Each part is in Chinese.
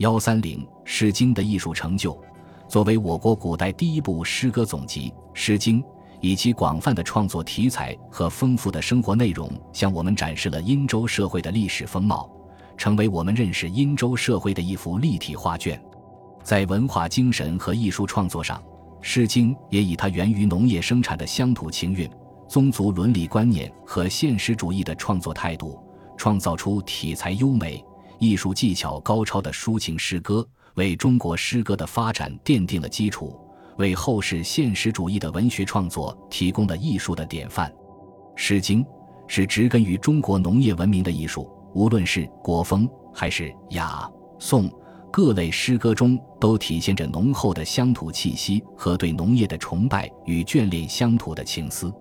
幺三零《诗经》的艺术成就，作为我国古代第一部诗歌总集，《诗经》以其广泛的创作题材和丰富的生活内容，向我们展示了殷周社会的历史风貌，成为我们认识殷周社会的一幅立体画卷。在文化精神和艺术创作上，《诗经》也以它源于农业生产的乡土情韵、宗族伦理观念和现实主义的创作态度，创造出题材优美。艺术技巧高超的抒情诗歌，为中国诗歌的发展奠定了基础，为后世现实主义的文学创作提供了艺术的典范。《诗经》是植根于中国农业文明的艺术，无论是国风还是雅颂，各类诗歌中都体现着浓厚的乡土气息和对农业的崇拜与眷恋乡土的情思。《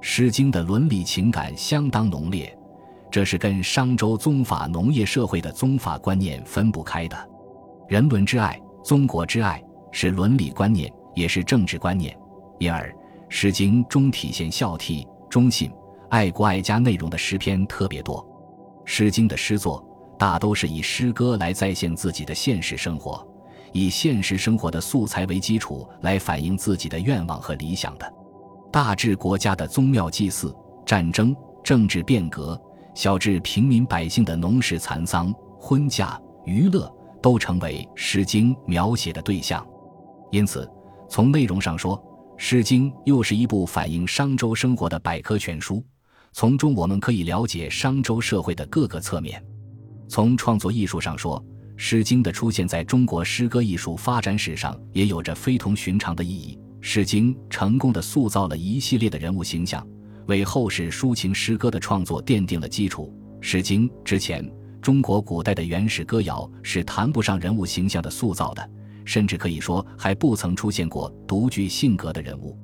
诗经》的伦理情感相当浓烈。这是跟商周宗法农业社会的宗法观念分不开的，人伦之爱、宗国之爱是伦理观念，也是政治观念。因而，《诗经》中体现孝悌、忠信、爱国爱家内容的诗篇特别多。《诗经》的诗作大都是以诗歌来再现自己的现实生活，以现实生活的素材为基础来反映自己的愿望和理想的。大至国家的宗庙祭祀、战争、政治变革。小至平民百姓的农事蚕桑、婚嫁、娱乐，都成为《诗经》描写的对象。因此，从内容上说，《诗经》又是一部反映商周生活的百科全书，从中我们可以了解商周社会的各个侧面。从创作艺术上说，《诗经》的出现在中国诗歌艺术发展史上也有着非同寻常的意义。《诗经》成功的塑造了一系列的人物形象。为后世抒情诗歌的创作奠定了基础。《诗经》之前，中国古代的原始歌谣是谈不上人物形象的塑造的，甚至可以说还不曾出现过独具性格的人物。《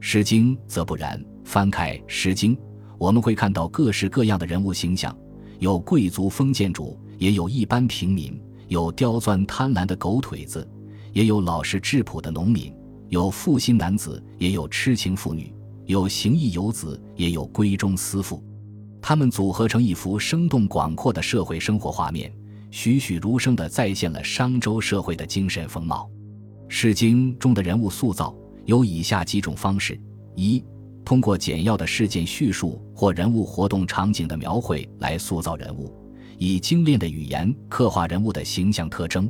诗经》则不然，翻开《诗经》，我们会看到各式各样的人物形象，有贵族封建主，也有一般平民，有刁钻贪婪的狗腿子，也有老实质朴的农民，有负心男子，也有痴情妇女。有行义游子，也有闺中思妇，他们组合成一幅生动广阔的社会生活画面，栩栩如生地再现了商周社会的精神风貌。《诗经》中的人物塑造有以下几种方式：一、通过简要的事件叙述或人物活动场景的描绘来塑造人物，以精炼的语言刻画人物的形象特征，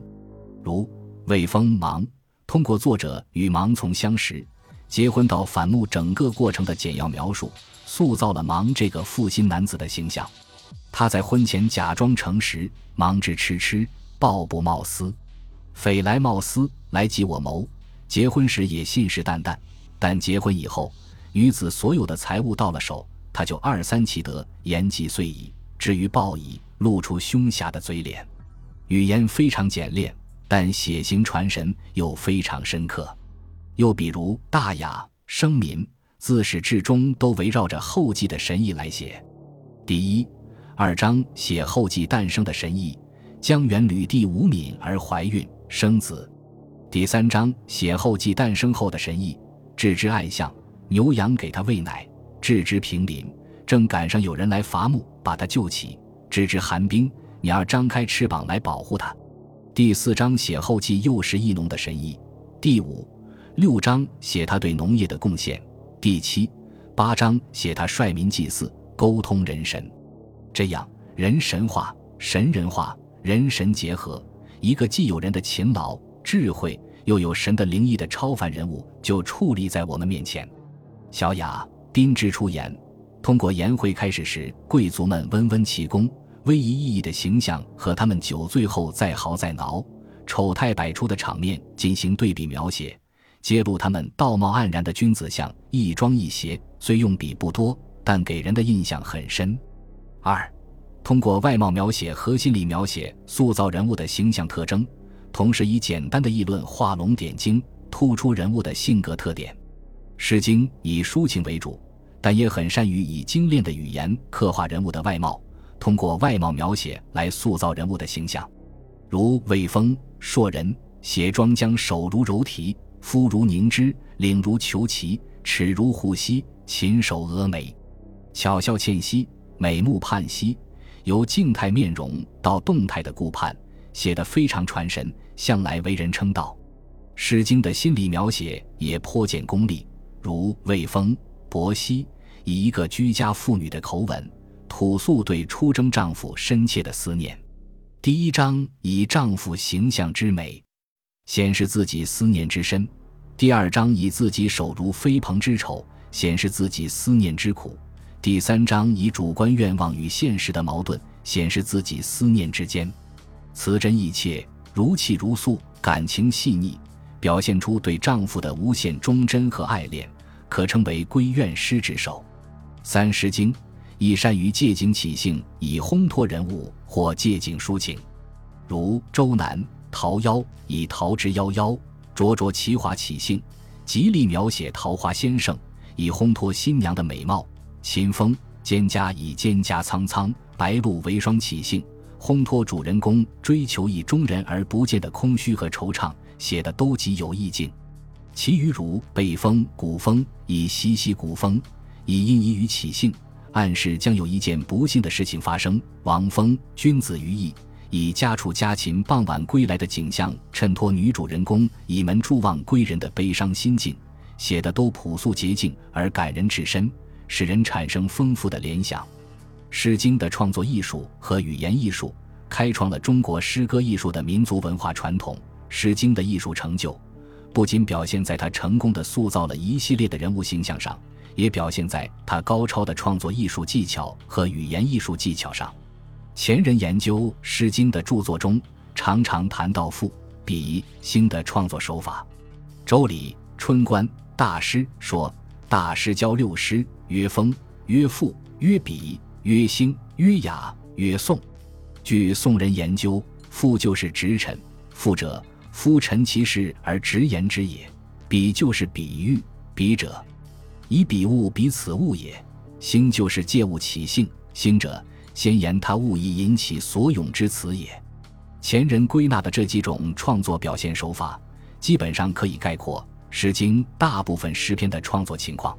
如魏风芒，通过作者与芒从相识。结婚到反目整个过程的简要描述，塑造了芒这个负心男子的形象。他在婚前假装诚实，忙至痴痴，抱不冒私，匪来冒私来及我谋。结婚时也信誓旦旦，但结婚以后，女子所有的财物到了手，他就二三其德，言及遂矣。至于报矣，露出凶侠的嘴脸。语言非常简练，但血型传神又非常深刻。又比如《大雅》《生民》，自始至终都围绕着后继的神意来写。第一、二章写后继诞生的神意，江源吕地无敏而怀孕生子；第三章写后继诞生后的神意，置之爱象，牛羊给他喂奶；置之平林，正赶上有人来伐木，把他救起；置之寒冰，鸟儿张开翅膀来保护他。第四章写后继幼时义农的神意。第五。六章写他对农业的贡献，第七、八章写他率民祭祀、沟通人神，这样人神化、神人化、人神结合，一个既有人的勤劳、智慧，又有神的灵异的超凡人物就矗立在我们面前。小雅、宾之出言，通过颜会开始时贵族们温温其功、威仪奕奕的形象和他们酒醉后再嚎再挠、丑态百出的场面进行对比描写。揭露他们道貌岸然的君子相，一庄一谐，虽用笔不多，但给人的印象很深。二，通过外貌描写和心理描写塑造人物的形象特征，同时以简单的议论画龙点睛，突出人物的性格特点。《诗经》以抒情为主，但也很善于以精炼的语言刻画人物的外貌，通过外貌描写来塑造人物的形象。如魏风硕人，写庄姜手如柔荑。肤如凝脂，领如虬蛴，齿如虎犀，禽首峨眉，巧笑倩兮，美目盼兮。由静态面容到动态的顾盼，写得非常传神，向来为人称道。《诗经》的心理描写也颇见功力，如魏风、伯熙以一个居家妇女的口吻，吐诉对出征丈夫深切的思念。第一章以丈夫形象之美，显示自己思念之深；第二章以自己手如飞蓬之丑，显示自己思念之苦；第三章以主观愿望与现实的矛盾，显示自己思念之间。词真意切，如泣如诉，感情细腻，表现出对丈夫的无限忠贞和爱恋，可称为闺怨诗之首。三《诗经》亦善于借景起兴，以烘托人物或借景抒情，如《周南·桃夭》以桃之夭夭，灼灼其华起兴，极力描写桃花先生，以烘托新娘的美貌；《秦风·蒹葭》以蒹葭苍苍，白露为霜起兴。烘托主人公追求意中人而不见的空虚和惆怅，写的都极有意境。其余如《北风·古风》以习习古风，以因疑于起兴，暗示将有一件不幸的事情发生。《王风·君子于义》以家畜家禽傍晚归来的景象，衬托女主人公倚门祝望归人的悲伤心境，写的都朴素洁净而感人至深，使人产生丰富的联想。《诗经》的创作艺术和语言艺术，开创了中国诗歌艺术的民族文化传统。《诗经》的艺术成就，不仅表现在他成功的塑造了一系列的人物形象上，也表现在他高超的创作艺术技巧和语言艺术技巧上。前人研究《诗经》的著作中，常常谈到赋、比、兴的创作手法。《周礼·春官·大师》说：“大师教六诗，曰风，曰赋，曰比。”曰兴，曰雅，曰颂。据宋人研究，赋就是直陈，赋者夫陈其事而直言之也；比就是比喻，比者以比物比此物也；兴就是借物起兴，兴者先言他物以引起所咏之词也。前人归纳的这几种创作表现手法，基本上可以概括《诗经》大部分诗篇的创作情况。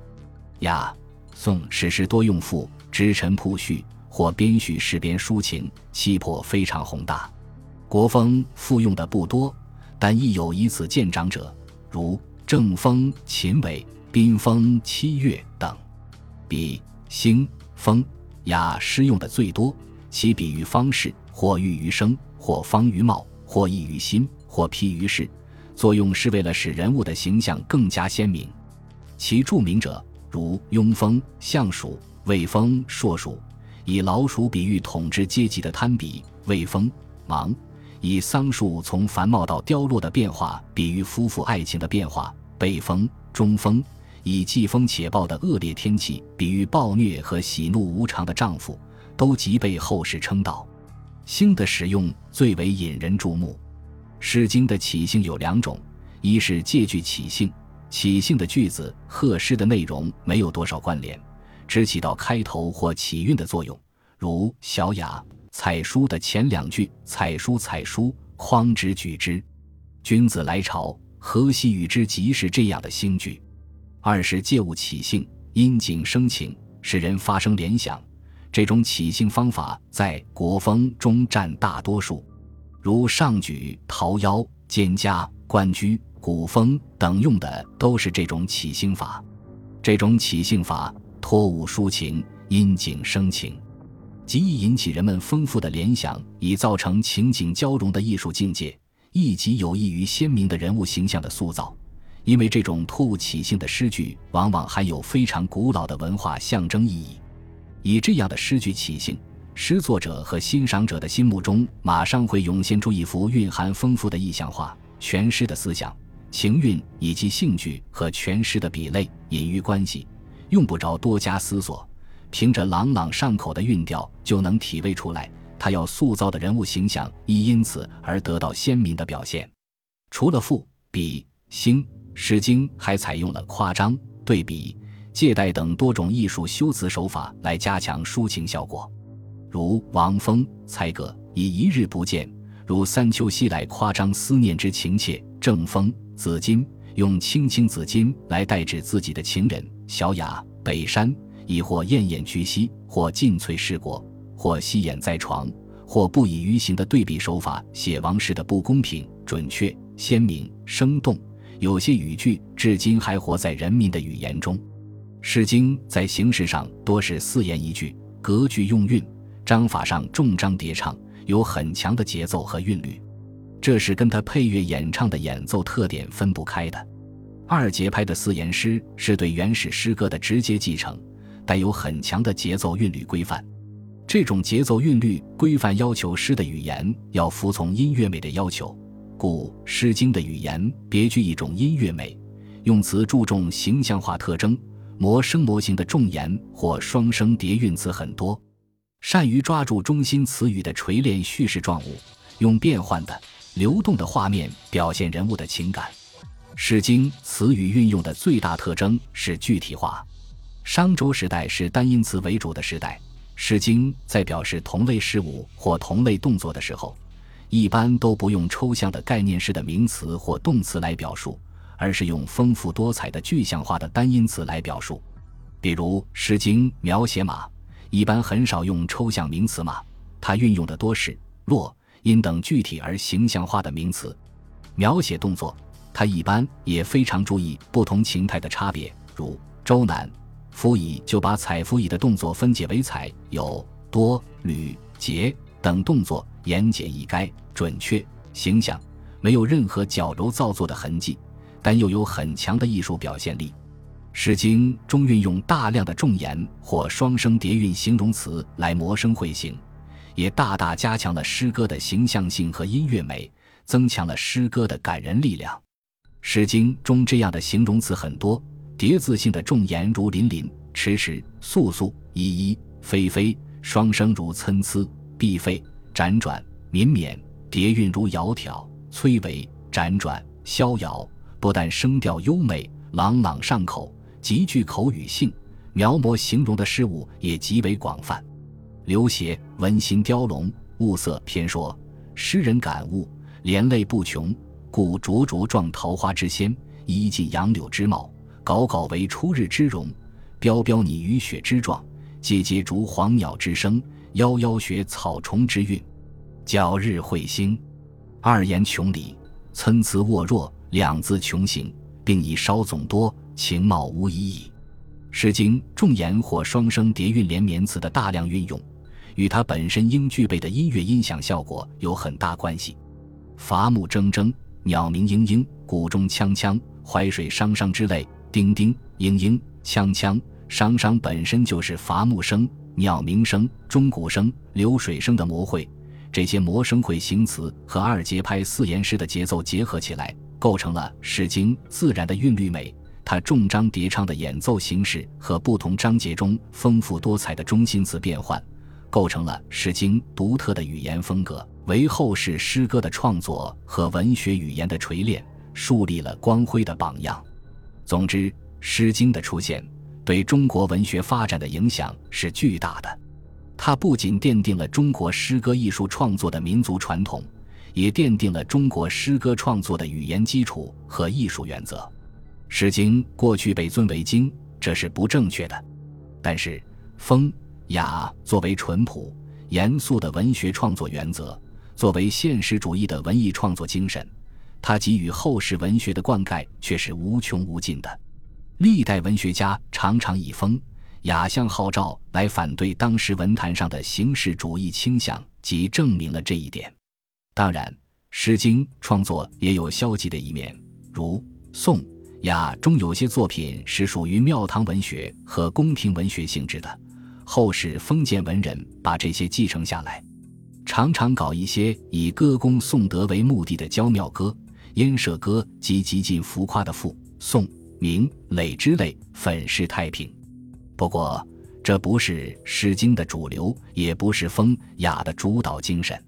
雅、宋史诗多用赋。直陈铺叙或编叙诗编抒情，气魄非常宏大。国风复用的不多，但亦有以此见长者，如正风、秦伟、宾风、七月等。比、兴、风、雅诗用的最多，其比喻方式或喻于声，或方于貌，或意于心，或譬于事，作用是为了使人物的形象更加鲜明。其著名者如雍风、相鼠。魏风硕鼠，以老鼠比喻统治阶级的贪比；魏风芒，以桑树从繁茂到凋落的变化比喻夫妇爱情的变化；北风中风，以季风且暴的恶劣天气比喻暴虐和喜怒无常的丈夫，都极被后世称道。兴的使用最为引人注目，《诗经》的起兴有两种：一是借句起兴，起兴的句子和诗的内容没有多少关联。只起到开头或起韵的作用，如《小雅·采书》的前两句“采书，采书，匡之举之，君子来朝，何夕与之？”即是这样的兴句。二是借物起兴，因景生情，使人发生联想。这种起兴方法在国风中占大多数，如上举《桃夭》《蒹葭》《关雎》《古风》等用的都是这种起兴法。这种起兴法。托物抒情，因景生情，极易引起人们丰富的联想，以造成情景交融的艺术境界，亦极有益于鲜明的人物形象的塑造。因为这种托物起兴的诗句，往往含有非常古老的文化象征意义。以这样的诗句起兴，诗作者和欣赏者的心目中，马上会涌现出一幅蕴含丰富的意象画。全诗的思想、情韵以及兴趣和全诗的比类、隐喻关系。用不着多加思索，凭着朗朗上口的韵调就能体味出来。他要塑造的人物形象亦因此而得到鲜明的表现。除了赋、比、兴，《诗经》还采用了夸张、对比、借代等多种艺术修辞手法来加强抒情效果。如王风、才葛以一日不见，如三秋夕来夸张思念之情切；正风、子金用青青子衿来代指自己的情人。小雅、北山，亦或燕燕居兮，或尽瘁事国，或息眼在床，或不以鱼形的对比手法写王室的不公平、准确、鲜明、生动。有些语句至今还活在人民的语言中。《诗经》在形式上多是四言一句，格句用韵，章法上重章叠唱，有很强的节奏和韵律。这是跟他配乐演唱的演奏特点分不开的。二节拍的四言诗是对原始诗歌的直接继承，带有很强的节奏韵律规范。这种节奏韵律规范要求诗的语言要服从音乐美的要求。故《诗经》的语言别具一种音乐美，用词注重形象化特征，模声模形的重言或双声叠韵词很多，善于抓住中心词语的锤炼叙事状物，用变换的、流动的画面表现人物的情感。《诗经》词语运用的最大特征是具体化。商周时代是单音词为主的时代，《诗经》在表示同类事物或同类动作的时候。一般都不用抽象的概念式的名词或动词来表述，而是用丰富多彩的具象化的单音词来表述。比如《诗经》描写马，一般很少用抽象名词马，它运用的多是落、音等具体而形象化的名词。描写动作，它一般也非常注意不同情态的差别。如《周南》，夫乙就把采夫乙的动作分解为采、有、多、履、节等动作。言简意赅，准确形象，没有任何矫揉造作的痕迹，但又有很强的艺术表现力。《诗经》中运用大量的重言或双声叠韵形容词来模声绘形，也大大加强了诗歌的形象性和音乐美，增强了诗歌的感人力量。《诗经》中这样的形容词很多，叠字性的重言如林林、迟迟、肃肃、依依、霏霏；双声如参差、必废。辗转绵绵，叠韵如窈窕崔嵬；辗转逍遥，不但声调优美、朗朗上口，极具口语性，描摹形容的事物也极为广泛。刘勰《文心雕龙·物色篇》说：“诗人感悟，连累不穷，故灼灼状桃花之鲜，衣尽杨柳之貌，杲杲为初日之容，标标拟雨雪之状，节节逐黄鸟之声。”夭夭学草虫之韵，皎日彗星，二言穷理，参差沃若，两字穷形，并以稍总多，情貌无疑矣。《诗经》重言或双声叠韵连绵词的大量运用，与它本身应具备的音乐音响效果有很大关系。伐木铮铮，鸟鸣嘤嘤，谷中锵锵，淮水汤汤之类，叮叮嘤嘤，锵锵，汤汤本身就是伐木声。鸟鸣声、钟鼓声、流水声的魔会，这些魔声会形词和二节拍四言诗的节奏结合起来，构成了《诗经》自然的韵律美。它重章叠唱的演奏形式和不同章节中丰富多彩的中心词变换，构成了《诗经》独特的语言风格，为后世诗歌的创作和文学语言的锤炼树立了光辉的榜样。总之，《诗经》的出现。对中国文学发展的影响是巨大的，它不仅奠定了中国诗歌艺术创作的民族传统，也奠定了中国诗歌创作的语言基础和艺术原则。《诗经》过去被尊为经，这是不正确的。但是，风雅作为淳朴、严肃的文学创作原则，作为现实主义的文艺创作精神，它给予后世文学的灌溉却是无穷无尽的。历代文学家常常以风雅相号召来反对当时文坛上的形式主义倾向，即证明了这一点。当然，《诗经》创作也有消极的一面，如宋雅中有些作品是属于庙堂文学和宫廷文学性质的，后世封建文人把这些继承下来，常常搞一些以歌功颂德为目的的娇妙歌、燕舍歌及极尽浮夸的赋颂。明累之类粉饰太平，不过这不是《诗经》的主流，也不是风雅的主导精神。